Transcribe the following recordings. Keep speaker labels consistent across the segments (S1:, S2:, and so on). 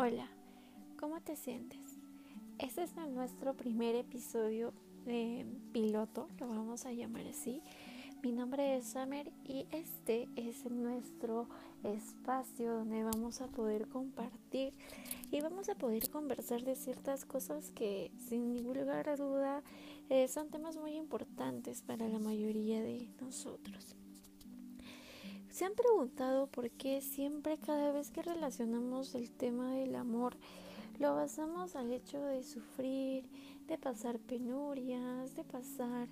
S1: Hola, ¿cómo te sientes? Este es nuestro primer episodio de piloto, lo vamos a llamar así. Mi nombre es Summer y este es nuestro espacio donde vamos a poder compartir y vamos a poder conversar de ciertas cosas que sin ningún lugar a duda eh, son temas muy importantes para la mayoría de nosotros. ¿Se han preguntado por qué siempre cada vez que relacionamos el tema del amor lo basamos al hecho de sufrir, de pasar penurias, de pasar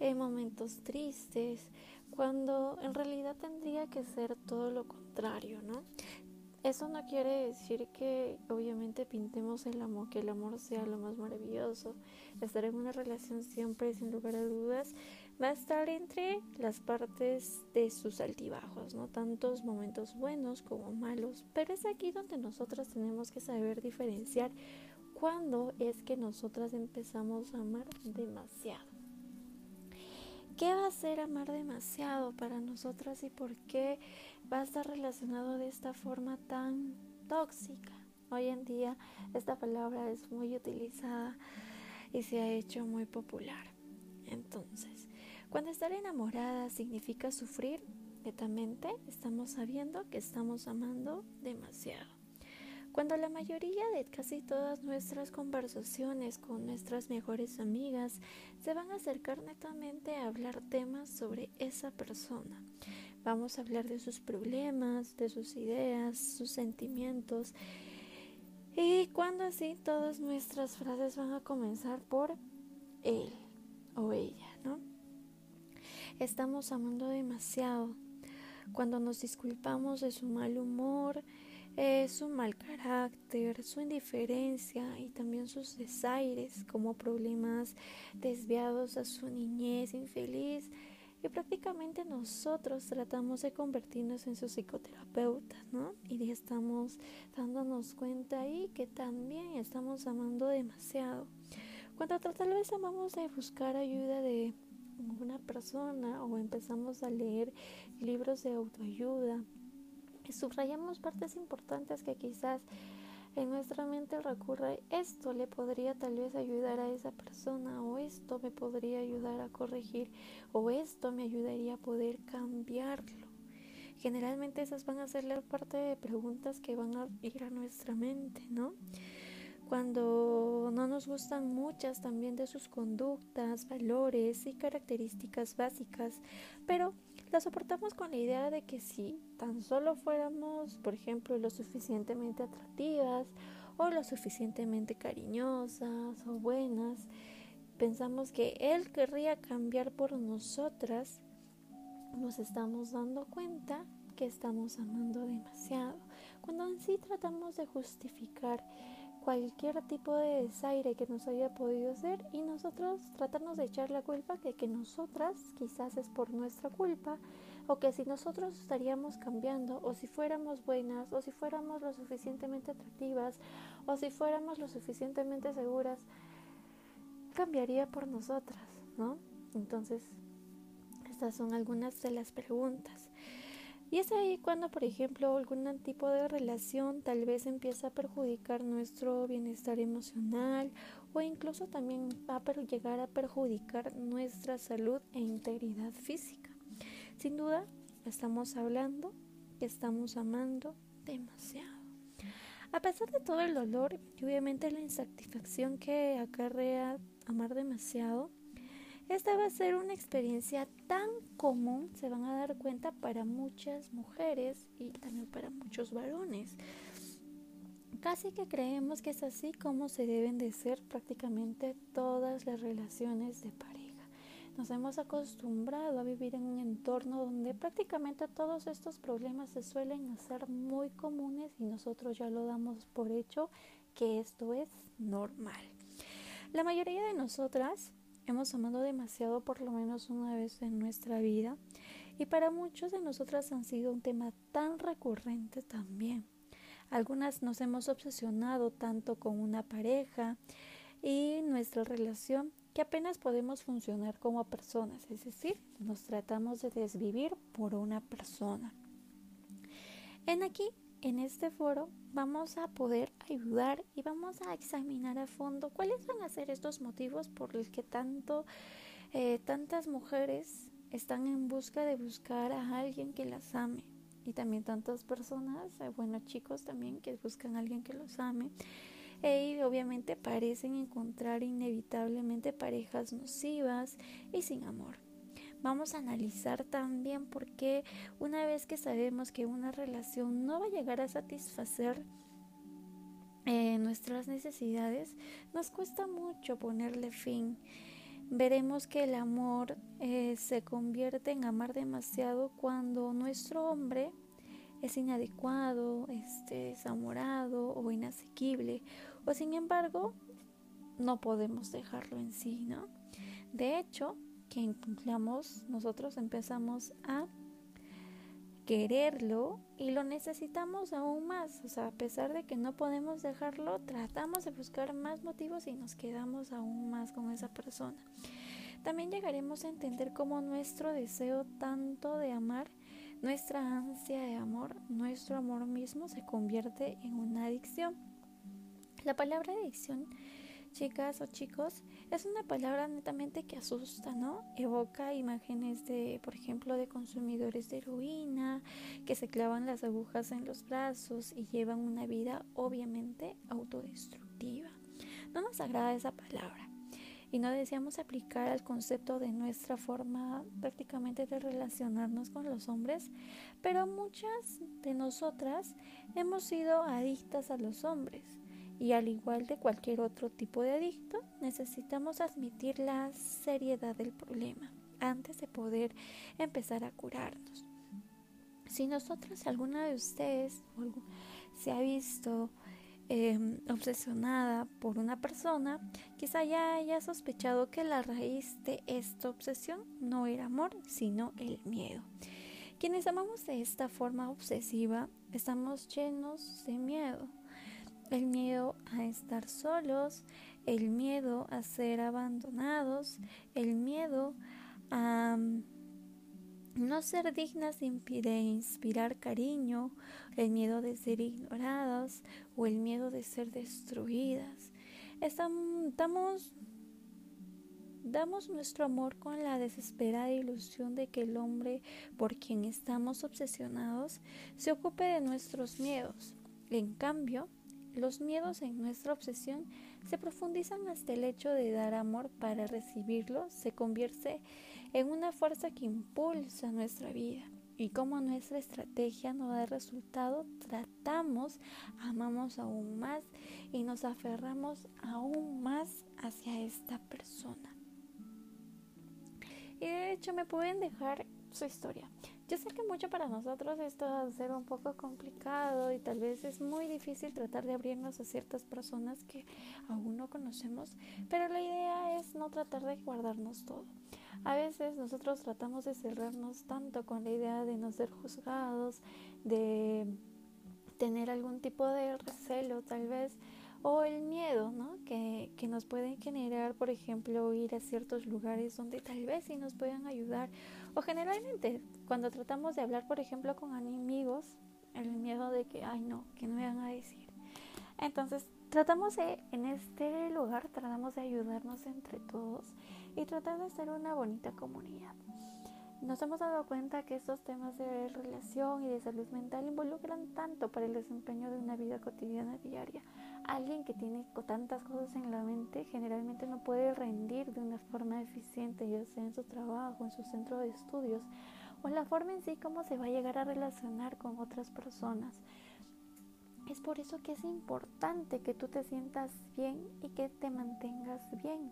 S1: eh, momentos tristes, cuando en realidad tendría que ser todo lo contrario, ¿no? Eso no quiere decir que obviamente pintemos el amor, que el amor sea lo más maravilloso. Estar en una relación siempre, sin lugar a dudas, va a estar entre las partes de sus altibajos, ¿no? Tantos momentos buenos como malos. Pero es aquí donde nosotros tenemos que saber diferenciar cuándo es que nosotras empezamos a amar demasiado. ¿Qué va a ser amar demasiado para nosotras y por qué va a estar relacionado de esta forma tan tóxica? Hoy en día esta palabra es muy utilizada y se ha hecho muy popular. Entonces, cuando estar enamorada significa sufrir netamente, estamos sabiendo que estamos amando demasiado. Cuando la mayoría de casi todas nuestras conversaciones con nuestras mejores amigas se van a acercar netamente a hablar temas sobre esa persona. Vamos a hablar de sus problemas, de sus ideas, sus sentimientos. Y cuando así todas nuestras frases van a comenzar por él o ella. Estamos amando demasiado. Cuando nos disculpamos de su mal humor, su mal carácter, su indiferencia y también sus desaires como problemas desviados a su niñez infeliz. Y prácticamente nosotros tratamos de convertirnos en su psicoterapeuta, ¿no? Y estamos dándonos cuenta ahí que también estamos amando demasiado. Cuando tal vez amamos de buscar ayuda de una persona o empezamos a leer libros de autoayuda, subrayamos partes importantes que quizás en nuestra mente recurre esto le podría tal vez ayudar a esa persona o esto me podría ayudar a corregir o esto me ayudaría a poder cambiarlo. Generalmente esas van a ser la parte de preguntas que van a ir a nuestra mente, ¿no? Cuando no nos gustan muchas también de sus conductas, valores y características básicas, pero la soportamos con la idea de que si tan solo fuéramos, por ejemplo, lo suficientemente atractivas o lo suficientemente cariñosas o buenas, pensamos que Él querría cambiar por nosotras, nos estamos dando cuenta que estamos amando demasiado. Cuando en sí tratamos de justificar cualquier tipo de desaire que nos haya podido hacer y nosotros tratarnos de echar la culpa de que nosotras quizás es por nuestra culpa o que si nosotros estaríamos cambiando o si fuéramos buenas o si fuéramos lo suficientemente atractivas o si fuéramos lo suficientemente seguras cambiaría por nosotras, ¿no? Entonces, estas son algunas de las preguntas. Y es ahí cuando, por ejemplo, algún tipo de relación tal vez empieza a perjudicar nuestro bienestar emocional o incluso también va a llegar a perjudicar nuestra salud e integridad física. Sin duda, estamos hablando estamos amando demasiado. A pesar de todo el dolor y obviamente la insatisfacción que acarrea amar demasiado, esta va a ser una experiencia tan común, se van a dar cuenta para muchas mujeres y también para muchos varones. Casi que creemos que es así como se deben de ser prácticamente todas las relaciones de pareja. Nos hemos acostumbrado a vivir en un entorno donde prácticamente todos estos problemas se suelen hacer muy comunes y nosotros ya lo damos por hecho que esto es normal. La mayoría de nosotras hemos amado demasiado por lo menos una vez en nuestra vida y para muchos de nosotras han sido un tema tan recurrente también. Algunas nos hemos obsesionado tanto con una pareja y nuestra relación que apenas podemos funcionar como personas, es decir, nos tratamos de desvivir por una persona. En aquí en este foro vamos a poder ayudar y vamos a examinar a fondo cuáles van a ser estos motivos por los que tanto eh, tantas mujeres están en busca de buscar a alguien que las ame y también tantas personas, eh, bueno chicos también que buscan a alguien que los ame e, y obviamente parecen encontrar inevitablemente parejas nocivas y sin amor. Vamos a analizar también por qué una vez que sabemos que una relación no va a llegar a satisfacer eh, nuestras necesidades, nos cuesta mucho ponerle fin. Veremos que el amor eh, se convierte en amar demasiado cuando nuestro hombre es inadecuado, este, desamorado o inasequible, o sin embargo no podemos dejarlo en sí, ¿no? De hecho, que incumplamos, nosotros empezamos a quererlo y lo necesitamos aún más. O sea, a pesar de que no podemos dejarlo, tratamos de buscar más motivos y nos quedamos aún más con esa persona. También llegaremos a entender cómo nuestro deseo tanto de amar, nuestra ansia de amor, nuestro amor mismo se convierte en una adicción. La palabra adicción chicas o chicos, es una palabra netamente que asusta, ¿no? Evoca imágenes de, por ejemplo, de consumidores de heroína, que se clavan las agujas en los brazos y llevan una vida obviamente autodestructiva. No nos agrada esa palabra y no deseamos aplicar al concepto de nuestra forma prácticamente de relacionarnos con los hombres, pero muchas de nosotras hemos sido adictas a los hombres y al igual de cualquier otro tipo de adicto, necesitamos admitir la seriedad del problema antes de poder empezar a curarnos. Si nosotros, alguna de ustedes se ha visto em, obsesionada por una persona, quizá ya haya sospechado que la raíz de esta obsesión no era amor, sino el miedo. Quienes amamos de esta forma obsesiva estamos llenos de miedo el miedo a estar solos, el miedo a ser abandonados, el miedo a mm, no ser dignas de inspirar cariño, el miedo de ser ignoradas o el miedo de ser destruidas. Estamos, damos nuestro amor con la desesperada ilusión de que el hombre por quien estamos obsesionados se ocupe de nuestros miedos. En cambio, los miedos en nuestra obsesión se profundizan hasta el hecho de dar amor para recibirlo se convierte en una fuerza que impulsa nuestra vida. Y como nuestra estrategia no da resultado, tratamos, amamos aún más y nos aferramos aún más hacia esta persona. Y de hecho me pueden dejar su historia. Yo sé que mucho para nosotros esto va a ser un poco complicado y tal vez es muy difícil tratar de abrirnos a ciertas personas que aún no conocemos, pero la idea es no tratar de guardarnos todo. A veces nosotros tratamos de cerrarnos tanto con la idea de no ser juzgados, de tener algún tipo de recelo tal vez o el miedo ¿no? que, que nos pueden generar, por ejemplo, ir a ciertos lugares donde tal vez sí nos puedan ayudar. O generalmente, cuando tratamos de hablar, por ejemplo, con amigos, el miedo de que, ay no, que no me van a decir. Entonces, tratamos de, en este lugar, tratamos de ayudarnos entre todos y tratar de ser una bonita comunidad. Nos hemos dado cuenta que estos temas de relación y de salud mental involucran tanto para el desempeño de una vida cotidiana diaria. Alguien que tiene tantas cosas en la mente generalmente no puede rendir de una forma eficiente, ya sea en su trabajo, en su centro de estudios o en la forma en sí como se va a llegar a relacionar con otras personas. Es por eso que es importante que tú te sientas bien y que te mantengas bien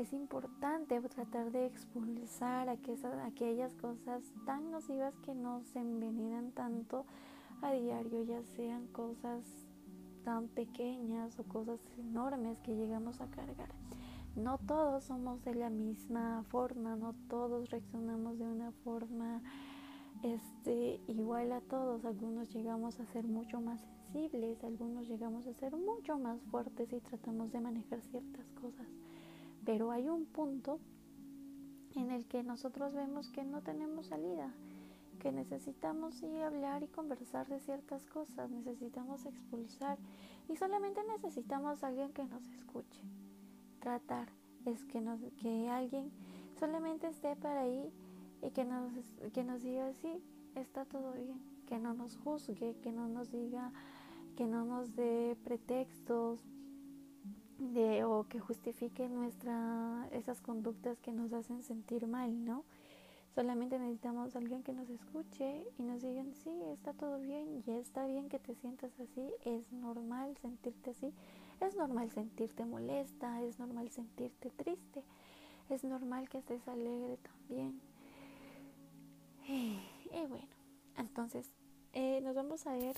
S1: es importante tratar de expulsar aquellas cosas tan nocivas que nos envenenan tanto a diario, ya sean cosas tan pequeñas o cosas enormes que llegamos a cargar. No todos somos de la misma forma, no todos reaccionamos de una forma este, igual a todos. Algunos llegamos a ser mucho más sensibles, algunos llegamos a ser mucho más fuertes y tratamos de manejar ciertas cosas. Pero hay un punto en el que nosotros vemos que no tenemos salida que necesitamos sí hablar y conversar de ciertas cosas, necesitamos expulsar y solamente necesitamos alguien que nos escuche. Tratar es que, que alguien solamente esté para ahí y que nos, que nos diga sí, está todo bien, que no nos juzgue, que no nos diga, que no nos dé pretextos de, o que justifique nuestra, esas conductas que nos hacen sentir mal, ¿no? Solamente necesitamos alguien que nos escuche y nos digan, sí, está todo bien y está bien que te sientas así, es normal sentirte así, es normal sentirte molesta, es normal sentirte triste, es normal que estés alegre también. Y, bueno, entonces eh, nos vamos a ver,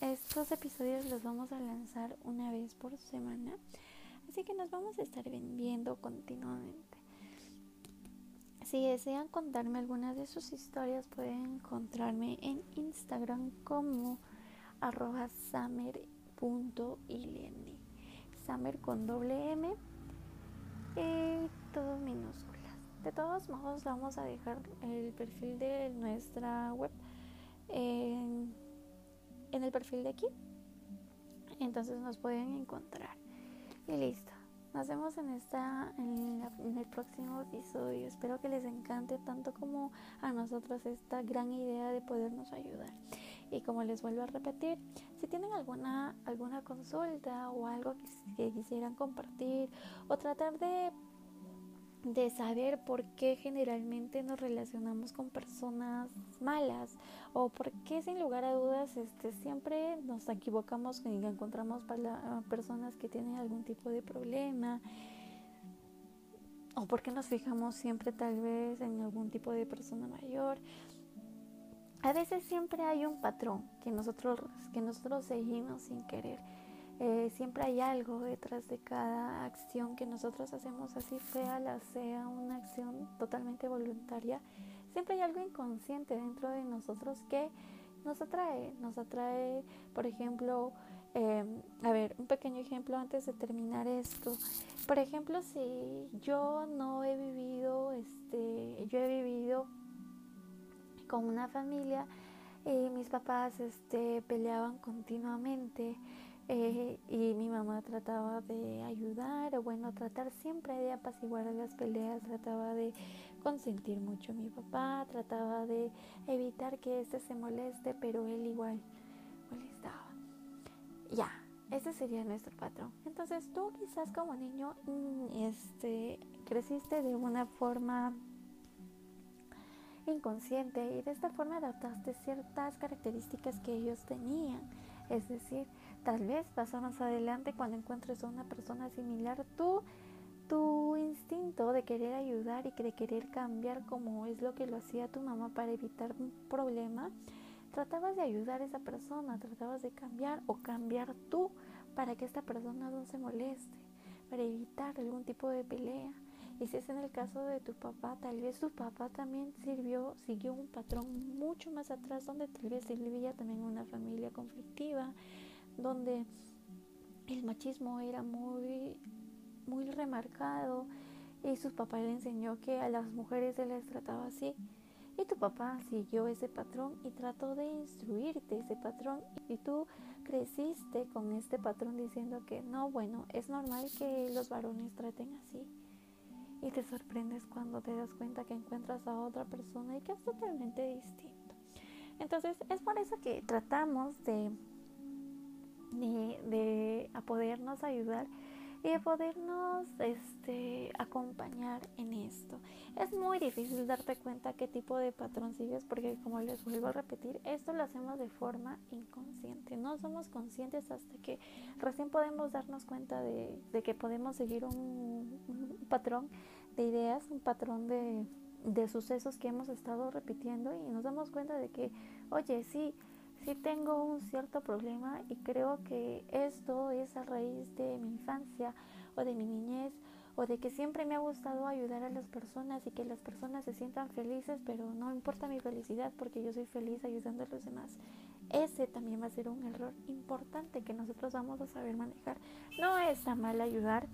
S1: estos episodios los vamos a lanzar una vez por semana, así que nos vamos a estar viendo continuamente. Si desean contarme algunas de sus historias, pueden encontrarme en Instagram como arroba samer.ileni. Samer con doble M y todo minúsculas. De todos modos, vamos a dejar el perfil de nuestra web en el perfil de aquí. Entonces nos pueden encontrar. Y listo. Nos vemos en, esta, en, el próximo episodio. Espero que les encante tanto como a nosotros esta gran idea de podernos ayudar. Y como les vuelvo a repetir, si tienen alguna, alguna consulta o algo que quisieran compartir o tratar de de saber por qué generalmente nos relacionamos con personas malas o por qué sin lugar a dudas este, siempre nos equivocamos y encontramos personas que tienen algún tipo de problema o por qué nos fijamos siempre tal vez en algún tipo de persona mayor. A veces siempre hay un patrón que nosotros, que nosotros seguimos sin querer. Eh, siempre hay algo detrás de cada acción que nosotros hacemos, así fea la sea una acción totalmente voluntaria. Siempre hay algo inconsciente dentro de nosotros que nos atrae. Nos atrae, por ejemplo, em, a ver, un pequeño ejemplo antes de terminar esto. Por ejemplo, si yo no he vivido, este, yo he vivido con una familia y mis papás este, peleaban continuamente. Eh, y mi mamá trataba de ayudar, o bueno, tratar siempre de apaciguar las peleas, trataba de consentir mucho a mi papá, trataba de evitar que éste se moleste, pero él igual molestaba. Ya, ese sería nuestro patrón. Entonces tú quizás como niño mm, este, creciste de una forma inconsciente y de esta forma adaptaste ciertas características que ellos tenían. Es decir, Tal vez pasa más adelante cuando encuentres a una persona similar, tú, tu instinto de querer ayudar y de querer cambiar como es lo que lo hacía tu mamá para evitar un problema, tratabas de ayudar a esa persona, tratabas de cambiar o cambiar tú para que esta persona no se moleste, para evitar algún tipo de pelea. Y si es en el caso de tu papá, tal vez tu papá también sirvió, siguió un patrón mucho más atrás donde tal vez él vivía también una familia conflictiva, donde el machismo era muy, muy remarcado y su papá le enseñó que a las mujeres se les trataba así. Y tu papá siguió ese patrón y trató de instruirte ese patrón y tú creciste con este patrón diciendo que no, bueno, es normal que los varones traten así. Y te sorprendes cuando te das cuenta que encuentras a otra persona y que es totalmente distinto. Entonces es por eso que tratamos de de, a podernos ayudar y de podernos este, acompañar en esto. Es muy difícil darte cuenta qué tipo de patrón sigues porque como les vuelvo a repetir, esto lo hacemos de forma inconsciente. No somos conscientes hasta que recién podemos darnos cuenta de, que podemos seguir un, patrón de ideas, un patrón de, de sucesos que hemos estado repitiendo y nos damos cuenta de que, oye, sí, sí tengo un cierto problema y creo que esto es a raíz de mi infancia o de mi niñez o de que siempre me ha gustado ayudar a las personas y que las personas se sientan felices, pero no importa mi felicidad porque yo soy feliz ayudando a los demás. Ese también va a ser un error importante que nosotros vamos a saber manejar. No está mal ayudar,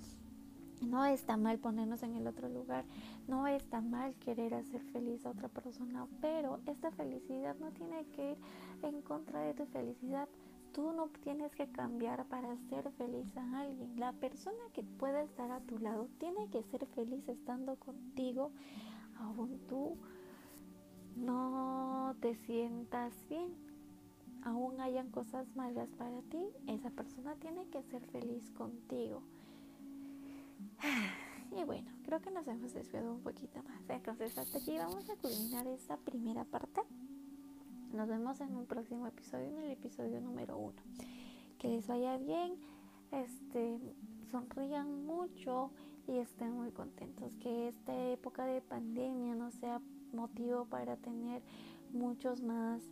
S1: No está mal ponernos en el otro lugar, no está mal querer hacer feliz a otra persona, pero esta felicidad no tiene que ir en contra de tu felicidad. Tú no tienes que cambiar para ser feliz a alguien. La persona que pueda estar a tu lado tiene que ser feliz estando contigo, aún tú no te sientas bien, aún hayan cosas malas para ti, esa persona tiene que ser feliz contigo. Y bueno, creo que nos hemos desviado un poquito más. Entonces hasta aquí vamos a culminar esta primera parte. Nos vemos en un próximo episodio, en el episodio número uno. Que les vaya bien, este, sonrían mucho y estén muy contentos. Que esta época de pandemia no sea motivo para tener muchos más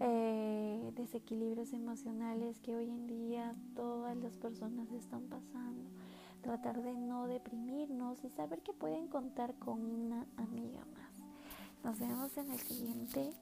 S1: eh, desequilibrios emocionales que hoy en día todas las personas están pasando. Tratar de no deprimirnos y saber que pueden contar con una amiga más. Nos vemos en el siguiente